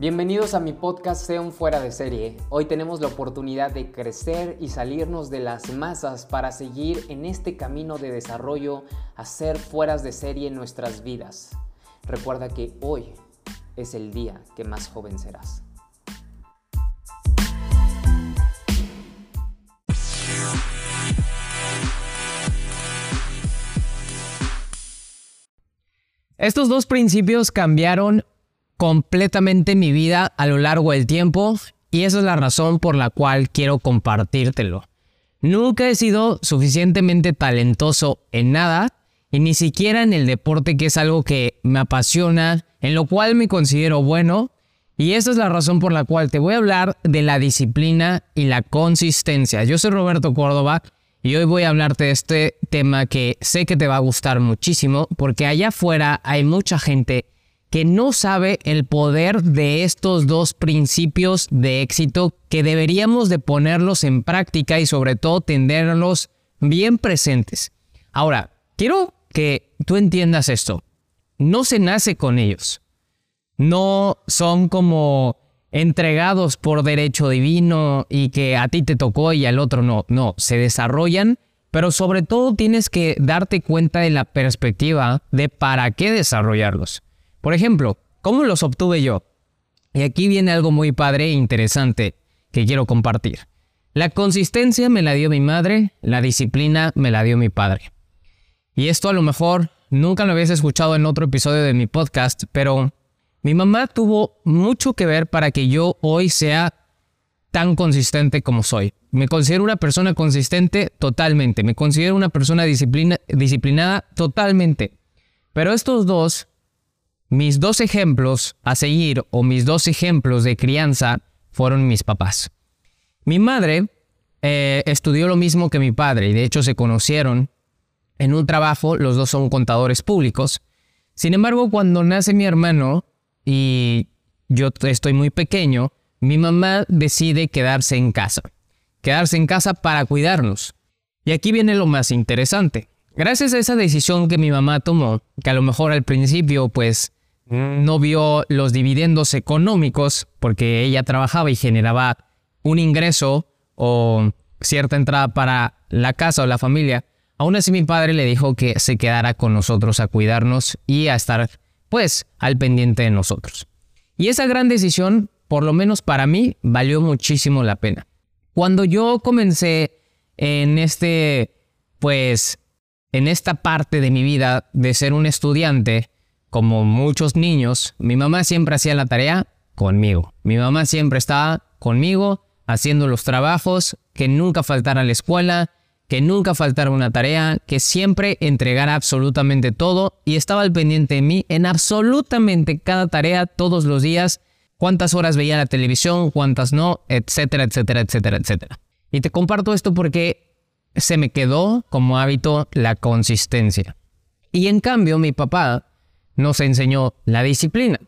Bienvenidos a mi podcast Sea un fuera de serie. Hoy tenemos la oportunidad de crecer y salirnos de las masas para seguir en este camino de desarrollo a ser fueras de serie en nuestras vidas. Recuerda que hoy es el día que más joven serás. Estos dos principios cambiaron completamente mi vida a lo largo del tiempo y esa es la razón por la cual quiero compartírtelo. Nunca he sido suficientemente talentoso en nada y ni siquiera en el deporte que es algo que me apasiona, en lo cual me considero bueno y esa es la razón por la cual te voy a hablar de la disciplina y la consistencia. Yo soy Roberto Córdoba y hoy voy a hablarte de este tema que sé que te va a gustar muchísimo porque allá afuera hay mucha gente que no sabe el poder de estos dos principios de éxito que deberíamos de ponerlos en práctica y sobre todo tenerlos bien presentes. Ahora, quiero que tú entiendas esto. No se nace con ellos. No son como entregados por derecho divino y que a ti te tocó y al otro no. No, se desarrollan, pero sobre todo tienes que darte cuenta de la perspectiva de para qué desarrollarlos. Por ejemplo, ¿cómo los obtuve yo? Y aquí viene algo muy padre e interesante que quiero compartir. La consistencia me la dio mi madre, la disciplina me la dio mi padre. Y esto a lo mejor nunca lo habías escuchado en otro episodio de mi podcast, pero mi mamá tuvo mucho que ver para que yo hoy sea tan consistente como soy. Me considero una persona consistente totalmente. Me considero una persona disciplinada totalmente. Pero estos dos, mis dos ejemplos a seguir o mis dos ejemplos de crianza fueron mis papás. Mi madre eh, estudió lo mismo que mi padre y de hecho se conocieron en un trabajo, los dos son contadores públicos. Sin embargo, cuando nace mi hermano, y yo estoy muy pequeño, mi mamá decide quedarse en casa. Quedarse en casa para cuidarnos. Y aquí viene lo más interesante. Gracias a esa decisión que mi mamá tomó, que a lo mejor al principio pues no vio los dividendos económicos porque ella trabajaba y generaba un ingreso o cierta entrada para la casa o la familia, aún así mi padre le dijo que se quedara con nosotros a cuidarnos y a estar pues al pendiente de nosotros. Y esa gran decisión, por lo menos para mí, valió muchísimo la pena. Cuando yo comencé en este, pues, en esta parte de mi vida de ser un estudiante, como muchos niños, mi mamá siempre hacía la tarea conmigo. Mi mamá siempre estaba conmigo haciendo los trabajos, que nunca faltara a la escuela, que nunca faltara una tarea, que siempre entregara absolutamente todo y estaba al pendiente de mí en absolutamente cada tarea todos los días, cuántas horas veía la televisión, cuántas no, etcétera, etcétera, etcétera, etcétera. Y te comparto esto porque se me quedó como hábito la consistencia. Y en cambio mi papá nos enseñó la disciplina.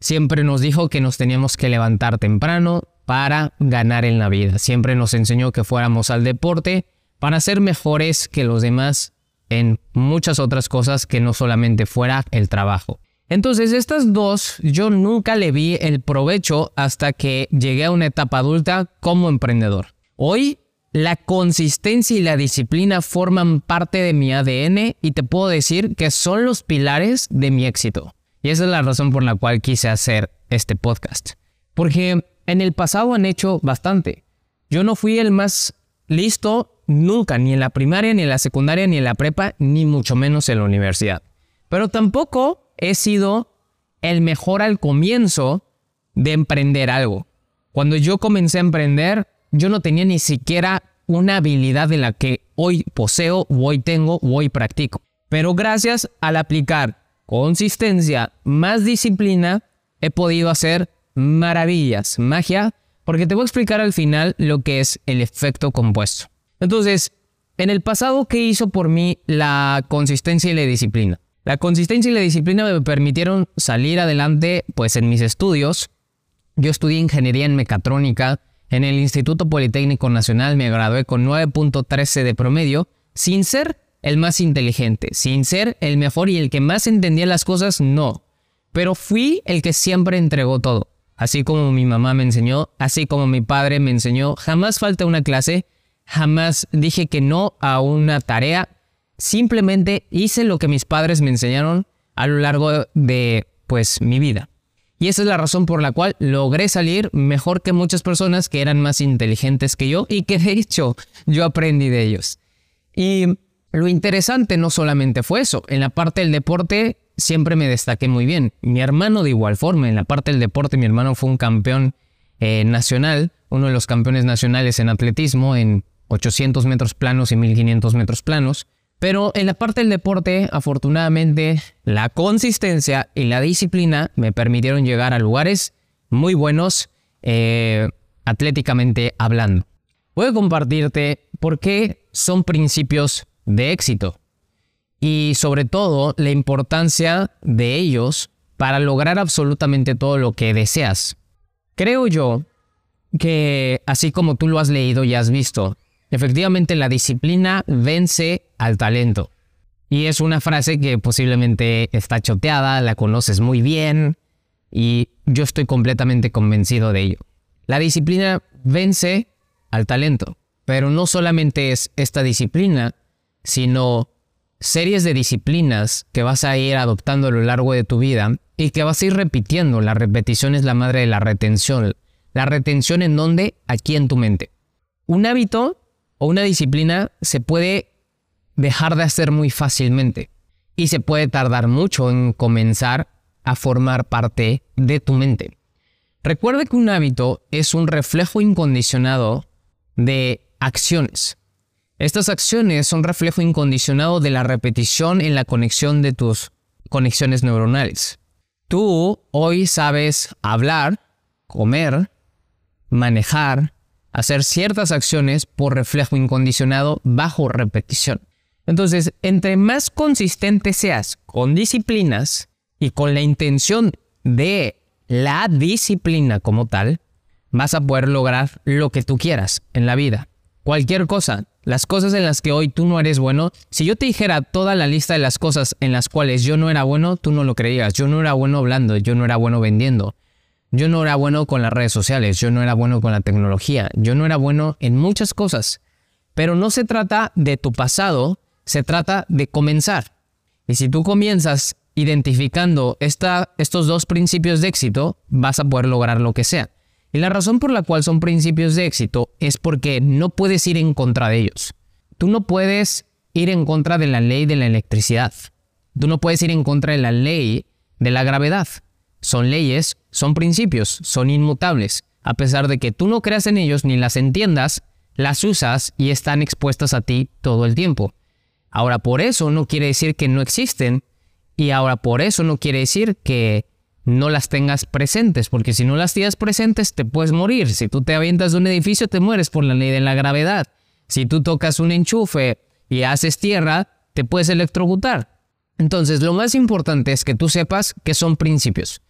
Siempre nos dijo que nos teníamos que levantar temprano para ganar en la vida. Siempre nos enseñó que fuéramos al deporte para ser mejores que los demás en muchas otras cosas que no solamente fuera el trabajo. Entonces, estas dos yo nunca le vi el provecho hasta que llegué a una etapa adulta como emprendedor. Hoy, la consistencia y la disciplina forman parte de mi ADN y te puedo decir que son los pilares de mi éxito. Y esa es la razón por la cual quise hacer este podcast. Porque en el pasado han hecho bastante. Yo no fui el más listo nunca, ni en la primaria, ni en la secundaria, ni en la prepa, ni mucho menos en la universidad. Pero tampoco he sido el mejor al comienzo de emprender algo. Cuando yo comencé a emprender, yo no tenía ni siquiera una habilidad de la que hoy poseo, hoy tengo, hoy practico. Pero gracias al aplicar consistencia más disciplina, he podido hacer maravillas, magia, porque te voy a explicar al final lo que es el efecto compuesto. Entonces, en el pasado, ¿qué hizo por mí la consistencia y la disciplina? La consistencia y la disciplina me permitieron salir adelante, pues en mis estudios. Yo estudié ingeniería en mecatrónica en el Instituto Politécnico Nacional, me gradué con 9.13 de promedio, sin ser el más inteligente, sin ser el mejor y el que más entendía las cosas, no. Pero fui el que siempre entregó todo. así como mi mamá me enseñó, así como mi padre me enseñó. Jamás falta una clase, jamás dije que no a una tarea. Simplemente hice lo que mis padres me enseñaron a lo largo de pues mi vida. Y esa es la razón por la cual logré salir mejor que muchas personas que eran más inteligentes que yo y que de hecho yo aprendí de ellos. Y lo interesante no solamente fue eso, en la parte del deporte siempre me destaqué muy bien. Mi hermano de igual forma, en la parte del deporte mi hermano fue un campeón eh, nacional, uno de los campeones nacionales en atletismo en 800 metros planos y 1500 metros planos. Pero en la parte del deporte, afortunadamente, la consistencia y la disciplina me permitieron llegar a lugares muy buenos eh, atléticamente hablando. Voy a compartirte por qué son principios de éxito y sobre todo la importancia de ellos para lograr absolutamente todo lo que deseas. Creo yo que, así como tú lo has leído y has visto, Efectivamente, la disciplina vence al talento. Y es una frase que posiblemente está choteada, la conoces muy bien y yo estoy completamente convencido de ello. La disciplina vence al talento, pero no solamente es esta disciplina, sino series de disciplinas que vas a ir adoptando a lo largo de tu vida y que vas a ir repitiendo. La repetición es la madre de la retención. La retención en dónde? Aquí en tu mente. Un hábito o una disciplina se puede dejar de hacer muy fácilmente y se puede tardar mucho en comenzar a formar parte de tu mente. Recuerde que un hábito es un reflejo incondicionado de acciones. Estas acciones son reflejo incondicionado de la repetición en la conexión de tus conexiones neuronales. Tú hoy sabes hablar, comer, manejar, hacer ciertas acciones por reflejo incondicionado bajo repetición. Entonces, entre más consistente seas con disciplinas y con la intención de la disciplina como tal, vas a poder lograr lo que tú quieras en la vida. Cualquier cosa, las cosas en las que hoy tú no eres bueno, si yo te dijera toda la lista de las cosas en las cuales yo no era bueno, tú no lo creías. Yo no era bueno hablando, yo no era bueno vendiendo, yo no era bueno con las redes sociales, yo no era bueno con la tecnología, yo no era bueno en muchas cosas. Pero no se trata de tu pasado, se trata de comenzar. Y si tú comienzas identificando estos dos principios de éxito, vas a poder lograr lo que sea. Y la razón por la cual son principios de éxito es porque no puedes ir en contra de ellos. Tú no puedes ir en contra de la ley de la electricidad. Tú no puedes ir en contra de la ley de la gravedad. Son leyes, son principios, son inmutables. A pesar de que tú no creas en ellos ni las entiendas, las usas y están expuestas a ti todo el tiempo. Ahora, por eso no quiere decir que no existen y ahora por eso no quiere decir que no las tengas presentes, porque si no las tienes presentes te puedes morir. Si tú te avientas de un edificio te mueres por la ley de la gravedad. Si tú tocas un enchufe y haces tierra, te puedes electrocutar. Entonces, lo más importante es que tú sepas que son principios.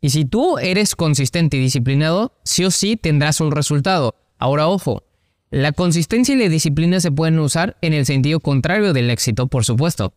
Y si tú eres consistente y disciplinado, sí o sí tendrás un resultado. Ahora, ojo, la consistencia y la disciplina se pueden usar en el sentido contrario del éxito, por supuesto.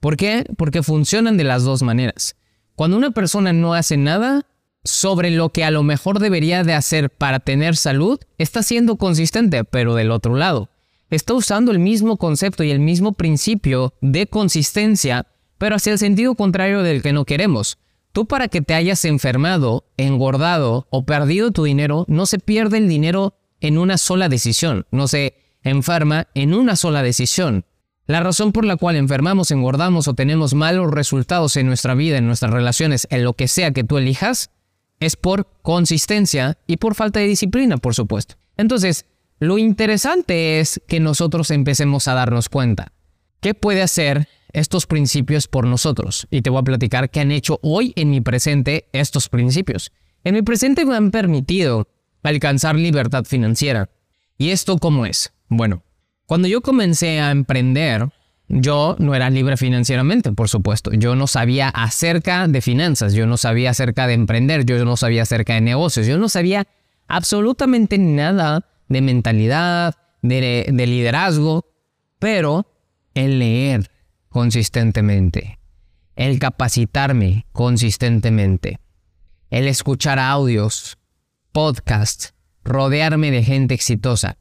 ¿Por qué? Porque funcionan de las dos maneras. Cuando una persona no hace nada sobre lo que a lo mejor debería de hacer para tener salud, está siendo consistente, pero del otro lado. Está usando el mismo concepto y el mismo principio de consistencia, pero hacia el sentido contrario del que no queremos. Tú para que te hayas enfermado, engordado o perdido tu dinero, no se pierde el dinero en una sola decisión, no se enferma en una sola decisión. La razón por la cual enfermamos, engordamos o tenemos malos resultados en nuestra vida, en nuestras relaciones, en lo que sea que tú elijas, es por consistencia y por falta de disciplina, por supuesto. Entonces, lo interesante es que nosotros empecemos a darnos cuenta. ¿Qué puede hacer estos principios por nosotros y te voy a platicar qué han hecho hoy en mi presente estos principios. En mi presente me han permitido alcanzar libertad financiera. ¿Y esto cómo es? Bueno, cuando yo comencé a emprender, yo no era libre financieramente, por supuesto. Yo no sabía acerca de finanzas, yo no sabía acerca de emprender, yo no sabía acerca de negocios, yo no sabía absolutamente nada de mentalidad, de, de liderazgo, pero el leer, consistentemente, el capacitarme consistentemente, el escuchar audios, podcasts, rodearme de gente exitosa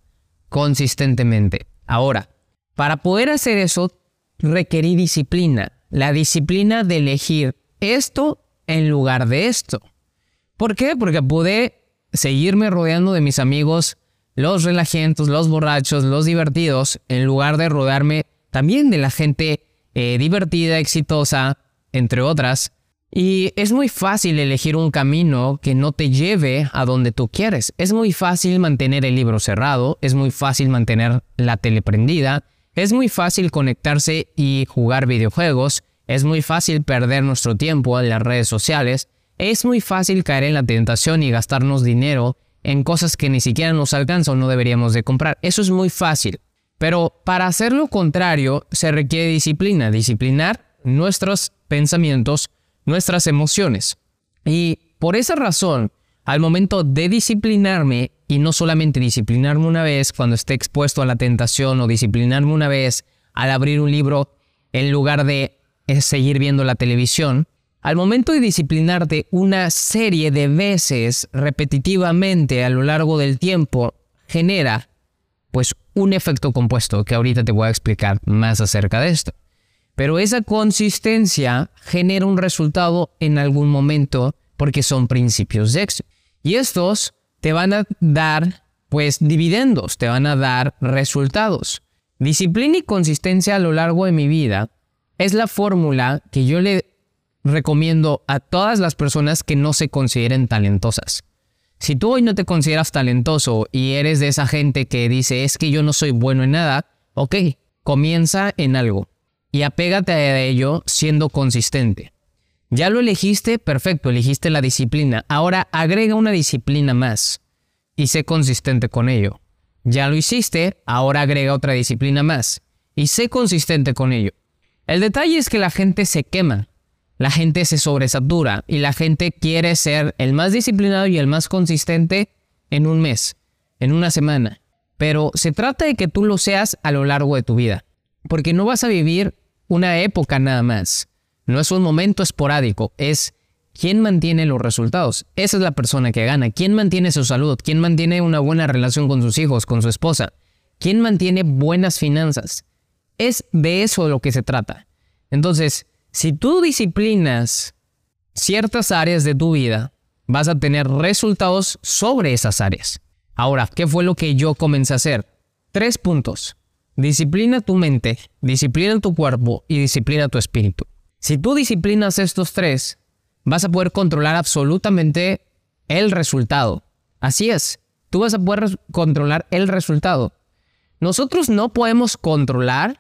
consistentemente. Ahora, para poder hacer eso, requerí disciplina. La disciplina de elegir esto en lugar de esto. ¿Por qué? Porque pude seguirme rodeando de mis amigos, los relajentos, los borrachos, los divertidos, en lugar de rodearme también de la gente eh, divertida, exitosa, entre otras. Y es muy fácil elegir un camino que no te lleve a donde tú quieres. Es muy fácil mantener el libro cerrado, es muy fácil mantener la tele prendida, es muy fácil conectarse y jugar videojuegos, es muy fácil perder nuestro tiempo en las redes sociales, es muy fácil caer en la tentación y gastarnos dinero en cosas que ni siquiera nos alcanzan o no deberíamos de comprar. Eso es muy fácil. Pero para hacer lo contrario se requiere disciplina, disciplinar nuestros pensamientos, nuestras emociones. Y por esa razón, al momento de disciplinarme, y no solamente disciplinarme una vez cuando esté expuesto a la tentación o disciplinarme una vez al abrir un libro en lugar de eh, seguir viendo la televisión, al momento de disciplinarte una serie de veces repetitivamente a lo largo del tiempo, genera pues un efecto compuesto que ahorita te voy a explicar más acerca de esto. Pero esa consistencia genera un resultado en algún momento porque son principios de éxito. Y estos te van a dar, pues, dividendos, te van a dar resultados. Disciplina y consistencia a lo largo de mi vida es la fórmula que yo le recomiendo a todas las personas que no se consideren talentosas. Si tú hoy no te consideras talentoso y eres de esa gente que dice es que yo no soy bueno en nada, ok, comienza en algo y apégate a ello siendo consistente. Ya lo elegiste, perfecto, elegiste la disciplina. Ahora agrega una disciplina más y sé consistente con ello. Ya lo hiciste, ahora agrega otra disciplina más y sé consistente con ello. El detalle es que la gente se quema, la gente se sobresatura y la gente quiere ser el más disciplinado y el más consistente en un mes, en una semana. Pero se trata de que tú lo seas a lo largo de tu vida, porque no vas a vivir una época nada más. No es un momento esporádico, es quién mantiene los resultados. Esa es la persona que gana. ¿Quién mantiene su salud? ¿Quién mantiene una buena relación con sus hijos, con su esposa? ¿Quién mantiene buenas finanzas? Es de eso de lo que se trata. Entonces, si tú disciplinas ciertas áreas de tu vida, vas a tener resultados sobre esas áreas. Ahora, ¿qué fue lo que yo comencé a hacer? Tres puntos. Disciplina tu mente, disciplina tu cuerpo y disciplina tu espíritu. Si tú disciplinas estos tres, vas a poder controlar absolutamente el resultado. Así es, tú vas a poder controlar el resultado. Nosotros no podemos controlar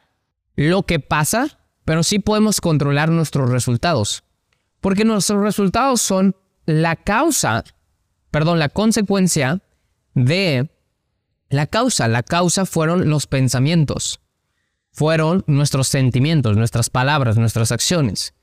lo que pasa, pero sí podemos controlar nuestros resultados. Porque nuestros resultados son la causa, perdón, la consecuencia de la causa, la causa fueron los pensamientos, fueron nuestros sentimientos, nuestras palabras, nuestras acciones.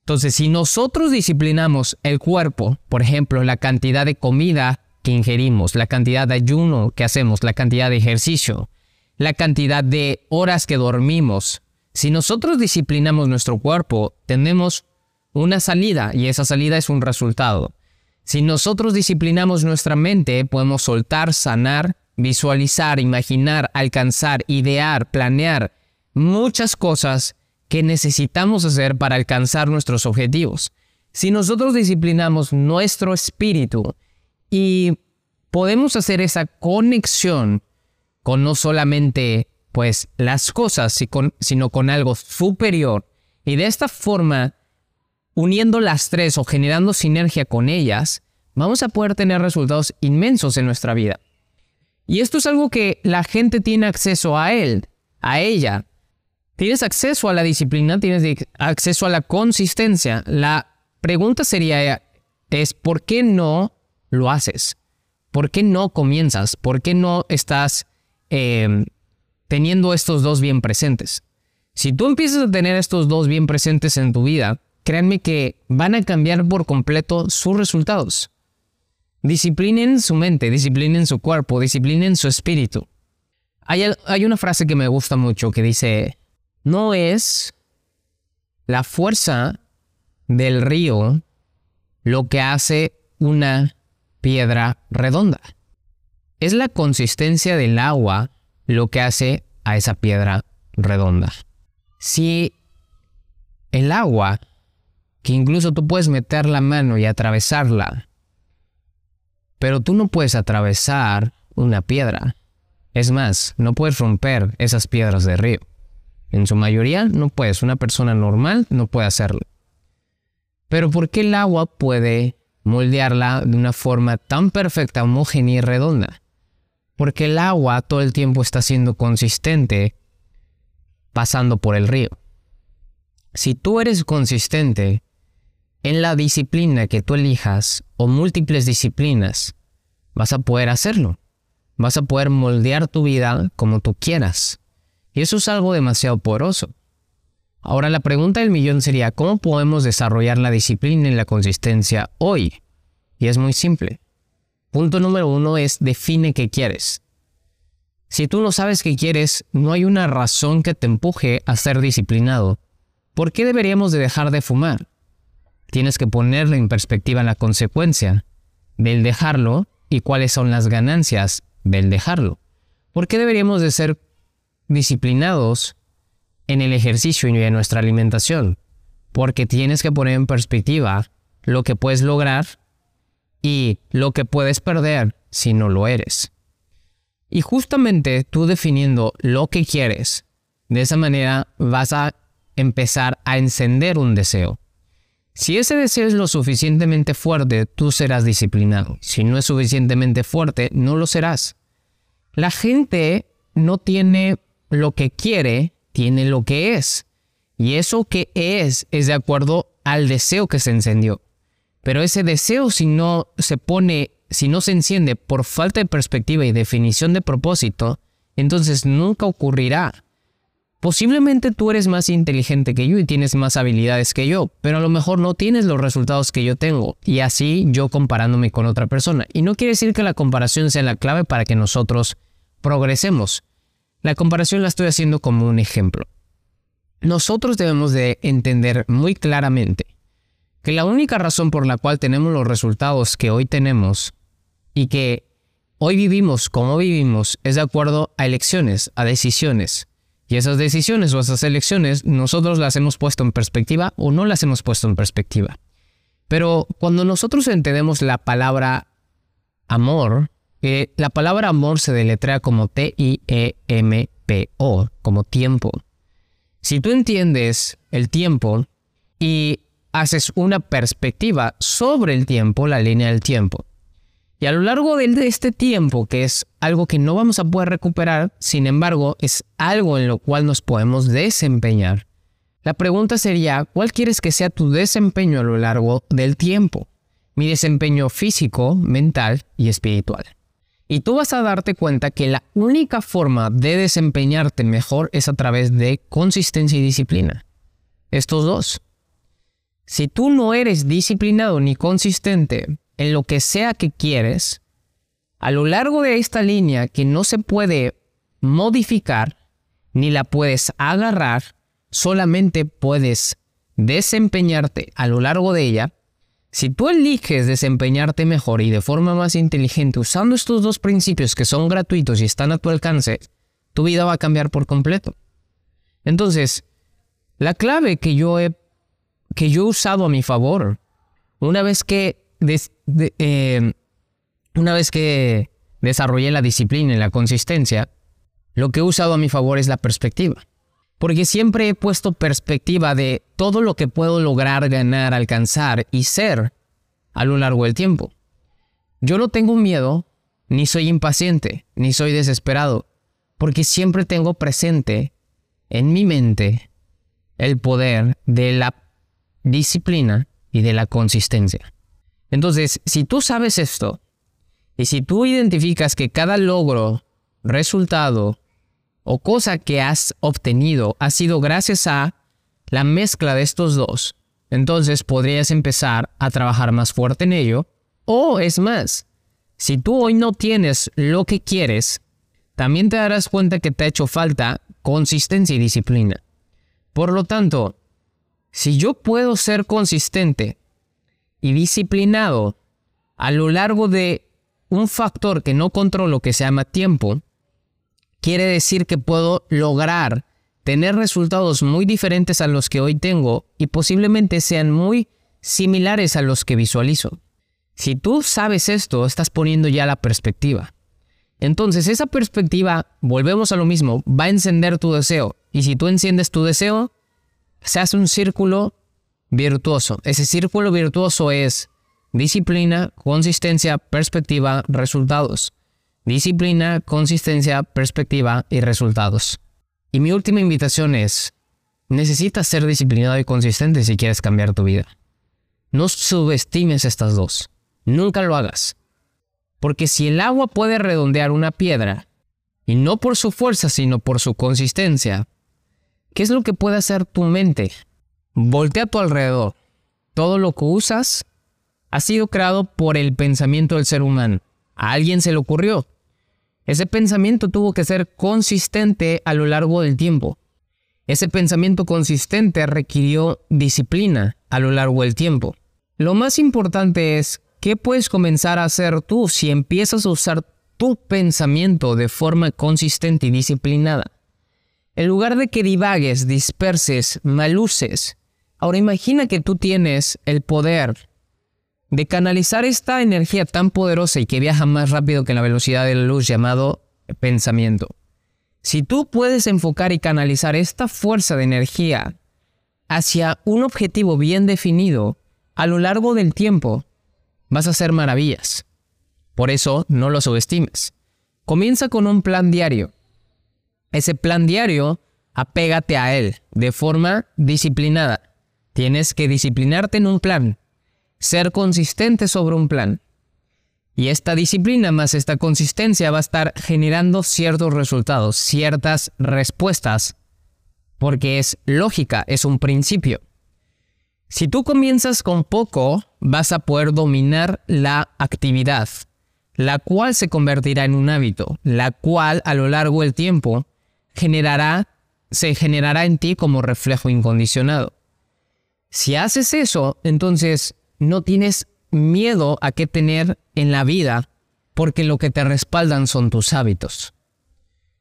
Entonces, si nosotros disciplinamos el cuerpo, por ejemplo, la cantidad de comida que ingerimos, la cantidad de ayuno que hacemos, la cantidad de ejercicio, la cantidad de horas que dormimos, si nosotros disciplinamos nuestro cuerpo, tenemos una salida y esa salida es un resultado. Si nosotros disciplinamos nuestra mente, podemos soltar, sanar visualizar, imaginar, alcanzar, idear, planear muchas cosas que necesitamos hacer para alcanzar nuestros objetivos. Si nosotros disciplinamos nuestro espíritu y podemos hacer esa conexión con no solamente pues las cosas, sino con algo superior y de esta forma uniendo las tres o generando sinergia con ellas, vamos a poder tener resultados inmensos en nuestra vida. Y esto es algo que la gente tiene acceso a él, a ella. Tienes acceso a la disciplina, tienes acceso a la consistencia. La pregunta sería, es ¿por qué no lo haces? ¿Por qué no comienzas? ¿Por qué no estás em, teniendo estos dos bien presentes? Si tú empiezas a tener estos dos bien presentes en tu vida, créanme que van a cambiar por completo sus resultados. Disciplinen su mente, disciplinen su cuerpo, disciplinen su espíritu. Hay, hay, una frase que me gusta mucho que dice, no es la fuerza del río lo que hace una piedra redonda. Es la consistencia del agua lo que hace a esa piedra redonda. Si el agua, que incluso tú puedes meter la mano y atravesarla, pero tú no puedes atravesar una piedra. Es más, no puedes romper esas piedras de río. En su mayoría no puedes. Una persona normal no puede hacerlo. Pero ¿por qué el agua puede moldearla de una forma tan perfecta, homogénea y redonda? Porque el agua todo el tiempo está siendo consistente pasando por el río. Si tú eres consistente en la disciplina que tú elijas o múltiples disciplinas, vas a poder hacerlo. Vas a poder moldear tu vida como tú quieras. Y eso es algo demasiado poderoso. Ahora la pregunta del millón sería, ¿cómo podemos desarrollar la disciplina y la consistencia hoy? Y es muy simple. Punto número uno es define qué quieres. Si tú no sabes qué quieres, no hay una razón que te empuje a ser disciplinado. ¿Por qué deberíamos de dejar de fumar? Tienes que ponerle en perspectiva la consecuencia del dejarlo y cuáles son las ganancias del dejarlo. ¿Por qué deberíamos de ser disciplinados en el ejercicio y en nuestra alimentación, porque tienes que poner en perspectiva lo que puedes lograr y lo que puedes perder si no lo eres. Y justamente tú definiendo lo que quieres, de esa manera vas a empezar a encender un deseo. Si ese deseo es lo suficientemente fuerte, tú serás disciplinado. Si no es suficientemente fuerte, no lo serás. La gente no tiene lo que quiere tiene lo que es. Y eso que es es de acuerdo al deseo que se encendió. Pero ese deseo si no se pone, si no se enciende por falta de perspectiva y definición de propósito, entonces nunca ocurrirá. Posiblemente tú eres más inteligente que yo y tienes más habilidades que yo, pero a lo mejor no tienes los resultados que yo tengo. Y así yo comparándome con otra persona. Y no quiere decir que la comparación sea la clave para que nosotros progresemos. La comparación la estoy haciendo como un ejemplo. Nosotros debemos de entender muy claramente que la única razón por la cual tenemos los resultados que hoy tenemos y que hoy vivimos como vivimos es de acuerdo a elecciones, a decisiones. Y esas decisiones o esas elecciones nosotros las hemos puesto en perspectiva o no las hemos puesto en perspectiva. Pero cuando nosotros entendemos la palabra amor, la palabra amor se deletrea como T-I-E-M-P-O, como tiempo. Si tú entiendes el tiempo y haces una perspectiva sobre el tiempo, la línea del tiempo, y a lo largo de este tiempo, que es algo que no vamos a poder recuperar, sin embargo, es algo en lo cual nos podemos desempeñar, la pregunta sería, ¿cuál quieres que sea tu desempeño a lo largo del tiempo? Mi desempeño físico, mental y espiritual. Y tú vas a darte cuenta que la única forma de desempeñarte mejor es a través de consistencia y disciplina. Estos dos. Si tú no eres disciplinado ni consistente en lo que sea que quieres, a lo largo de esta línea que no se puede modificar, ni la puedes agarrar, solamente puedes desempeñarte a lo largo de ella, si tú eliges desempeñarte mejor y de forma más inteligente usando estos dos principios que son gratuitos y están a tu alcance, tu vida va a cambiar por completo. Entonces, la clave que yo he, que yo he usado a mi favor, una vez que, eh, una vez que desarrollé la disciplina y la consistencia, lo que he usado a mi favor es la perspectiva. Porque siempre he puesto perspectiva de todo lo que puedo lograr, ganar, alcanzar y ser a lo largo del tiempo. Yo no tengo miedo, ni soy impaciente, ni soy desesperado, porque siempre tengo presente en mi mente el poder de la disciplina y de la consistencia. Entonces, si tú sabes esto, y si tú identificas que cada logro, resultado o cosa que has obtenido ha sido gracias a la mezcla de estos dos, entonces podrías empezar a trabajar más fuerte en ello. O es más, si tú hoy no tienes lo que quieres, también te darás cuenta que te ha hecho falta consistencia y disciplina. Por lo tanto, si yo puedo ser consistente y disciplinado a lo largo de un factor que no controlo que se llama tiempo, quiere decir que puedo lograr tener resultados muy diferentes a los que hoy tengo y posiblemente sean muy similares a los que visualizo. Si tú sabes esto, estás poniendo ya la perspectiva. Entonces esa perspectiva, volvemos a lo mismo, va a encender tu deseo. Y si tú enciendes tu deseo, se hace un círculo virtuoso. Ese círculo virtuoso es disciplina, consistencia, perspectiva, resultados. Disciplina, consistencia, perspectiva y resultados. Y mi última invitación es, necesitas ser disciplinado y consistente si quieres cambiar tu vida. No subestimes estas dos. Nunca lo hagas. Porque si el agua puede redondear una piedra, y no por su fuerza, sino por su consistencia, ¿qué es lo que puede hacer tu mente? Voltea a tu alrededor. Todo lo que usas ha sido creado por el pensamiento del ser humano. A alguien se le ocurrió. Ese pensamiento tuvo que ser consistente a lo largo del tiempo. Ese pensamiento consistente requirió disciplina a lo largo del tiempo. Lo más importante es qué puedes comenzar a hacer tú si empiezas a usar tu pensamiento de forma consistente y disciplinada. En lugar de que divagues, disperses, maluces, ahora imagina que tú tienes el poder de canalizar esta energía tan poderosa y que viaja más rápido que la velocidad de la luz llamado pensamiento. Si tú puedes enfocar y canalizar esta fuerza de energía hacia un objetivo bien definido a lo largo del tiempo, vas a hacer maravillas. Por eso no lo subestimes. Comienza con un plan diario. Ese plan diario, apégate a él de forma disciplinada. Tienes que disciplinarte en un plan, ser consistente sobre un plan. Y esta disciplina más esta consistencia va a estar generando ciertos resultados, ciertas respuestas, porque es lógica, es un principio. Si tú comienzas con poco, vas a poder dominar la actividad, la cual se convertirá en un hábito, la cual a lo largo del tiempo generará, se generará en ti como reflejo incondicionado. Si haces eso, entonces no tienes miedo a qué tener en la vida porque lo que te respaldan son tus hábitos.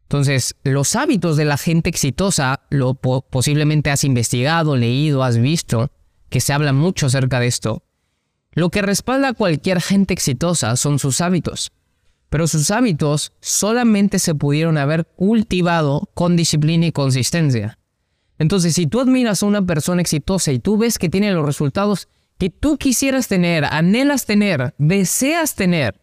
Entonces, los hábitos de la gente exitosa, lo posiblemente has investigado, leído, has visto, que se habla mucho acerca de esto. Lo que respalda a cualquier gente exitosa son sus hábitos. Pero sus hábitos solamente se pudieron haber cultivado con disciplina y consistencia. Entonces, si tú admiras a una persona exitosa y tú ves que tiene los resultados que tú quisieras tener, anhelas tener, deseas tener,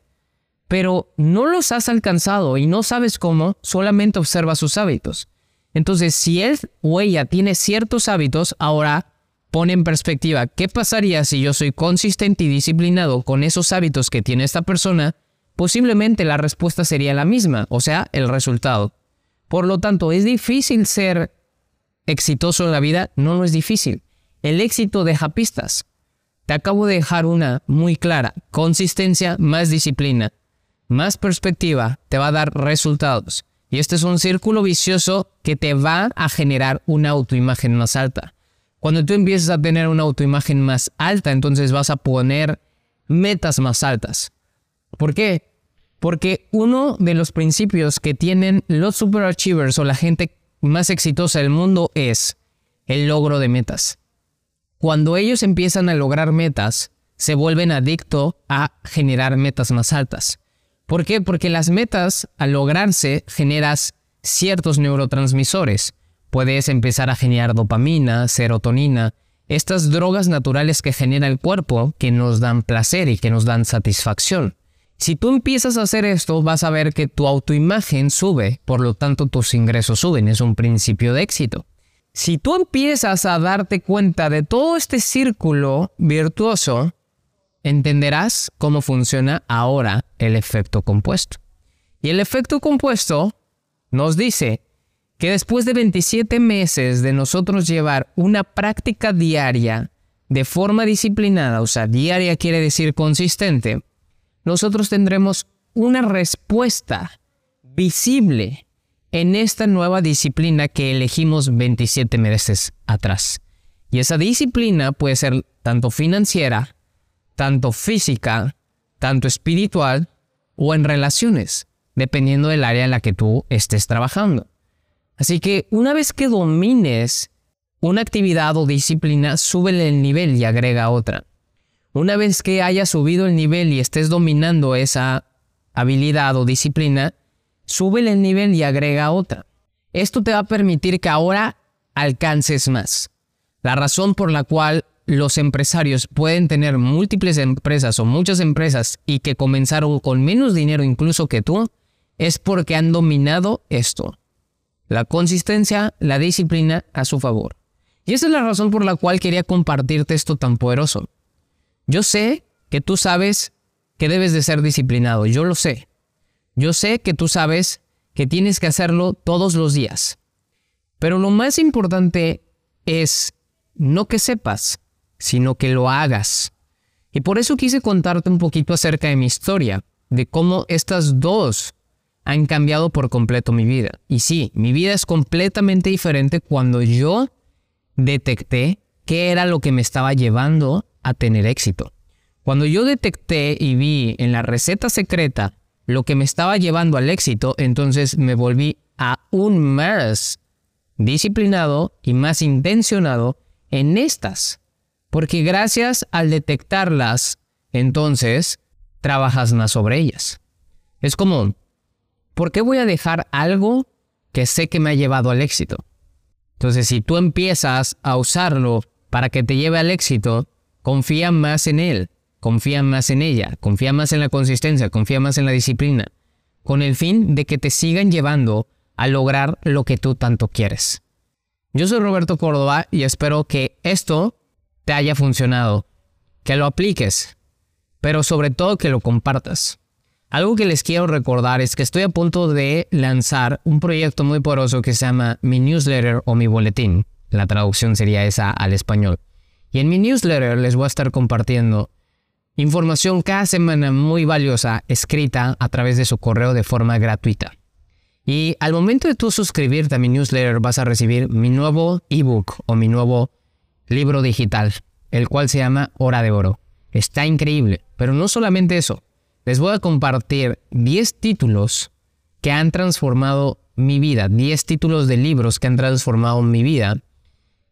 pero no los has alcanzado y no sabes cómo, solamente observa sus hábitos. Entonces, si él o ella tiene ciertos hábitos, ahora pone en perspectiva qué pasaría si yo soy consistente y disciplinado con esos hábitos que tiene esta persona, posiblemente la respuesta sería la misma, o sea, el resultado. Por lo tanto, ¿es difícil ser exitoso en la vida? No, no es difícil. El éxito deja pistas. Te acabo de dejar una muy clara. Consistencia más disciplina, más perspectiva te va a dar resultados. Y este es un círculo vicioso que te va a generar una autoimagen más alta. Cuando tú empieces a tener una autoimagen más alta, entonces vas a poner metas más altas. ¿Por qué? Porque uno de los principios que tienen los superachievers o la gente más exitosa del mundo es el logro de metas. Cuando ellos empiezan a lograr metas, se vuelven adictos a generar metas más altas. ¿Por qué? Porque las metas, al lograrse, generas ciertos neurotransmisores. Puedes empezar a generar dopamina, serotonina, estas drogas naturales que genera el cuerpo, que nos dan placer y que nos dan satisfacción. Si tú empiezas a hacer esto, vas a ver que tu autoimagen sube, por lo tanto tus ingresos suben, es un principio de éxito. Si tú empiezas a darte cuenta de todo este círculo virtuoso, entenderás cómo funciona ahora el efecto compuesto. Y el efecto compuesto nos dice que después de 27 meses de nosotros llevar una práctica diaria de forma disciplinada, o sea, diaria quiere decir consistente, nosotros tendremos una respuesta visible en esta nueva disciplina que elegimos 27 meses atrás. Y esa disciplina puede ser tanto financiera, tanto física, tanto espiritual o en relaciones, dependiendo del área en la que tú estés trabajando. Así que una vez que domines una actividad o disciplina, súbele el nivel y agrega otra. Una vez que hayas subido el nivel y estés dominando esa habilidad o disciplina, súbele el nivel y agrega otra. Esto te va a permitir que ahora alcances más. La razón por la cual los empresarios pueden tener múltiples empresas o muchas empresas y que comenzaron con menos dinero incluso que tú, es porque han dominado esto. La consistencia, la disciplina a su favor. Y esa es la razón por la cual quería compartirte esto tan poderoso. Yo sé que tú sabes que debes de ser disciplinado, yo lo sé. Yo sé que tú sabes que tienes que hacerlo todos los días. Pero lo más importante es no que sepas, sino que lo hagas. Y por eso quise contarte un poquito acerca de mi historia, de cómo estas dos han cambiado por completo mi vida. Y sí, mi vida es completamente diferente cuando yo detecté qué era lo que me estaba llevando a tener éxito. Cuando yo detecté y vi en la receta secreta lo que me estaba llevando al éxito, entonces me volví aún más disciplinado y más intencionado en estas. Porque gracias al detectarlas, entonces trabajas más sobre ellas. Es como, ¿por qué voy a dejar algo que sé que me ha llevado al éxito? Entonces, si tú empiezas a usarlo para que te lleve al éxito, confía más en él, confía más en ella, confía más en la consistencia, confía más en la disciplina, con el fin de que te sigan llevando a lograr lo que tú tanto quieres. Yo soy Roberto Córdoba y espero que esto te haya funcionado, que lo apliques, pero sobre todo que lo compartas. Algo que les quiero recordar es que estoy a punto de lanzar un proyecto muy poroso que se llama mi newsletter o mi boletín. La traducción sería esa al español. Y en mi newsletter les voy a estar compartiendo información cada semana muy valiosa escrita a través de su correo de forma gratuita. Y al momento de tú suscribirte a mi newsletter vas a recibir mi nuevo ebook o mi nuevo libro digital, el cual se llama Hora de Oro. Está increíble, pero no solamente eso. Les voy a compartir 10 títulos que han transformado mi vida, 10 títulos de libros que han transformado mi vida.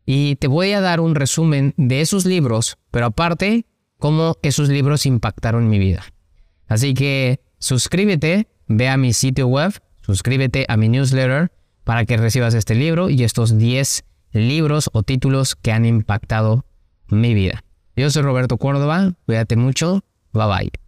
Y te voy a dar un resumen de esos libros, pero aparte, cómo esos libros impactaron mi vida. Así que suscríbete, ve a mi sitio web, suscríbete a mi newsletter para que recibas este libro y estos 10 libros o títulos que han impactado mi vida. Yo soy Roberto Córdoba, cuídate mucho, bye bye.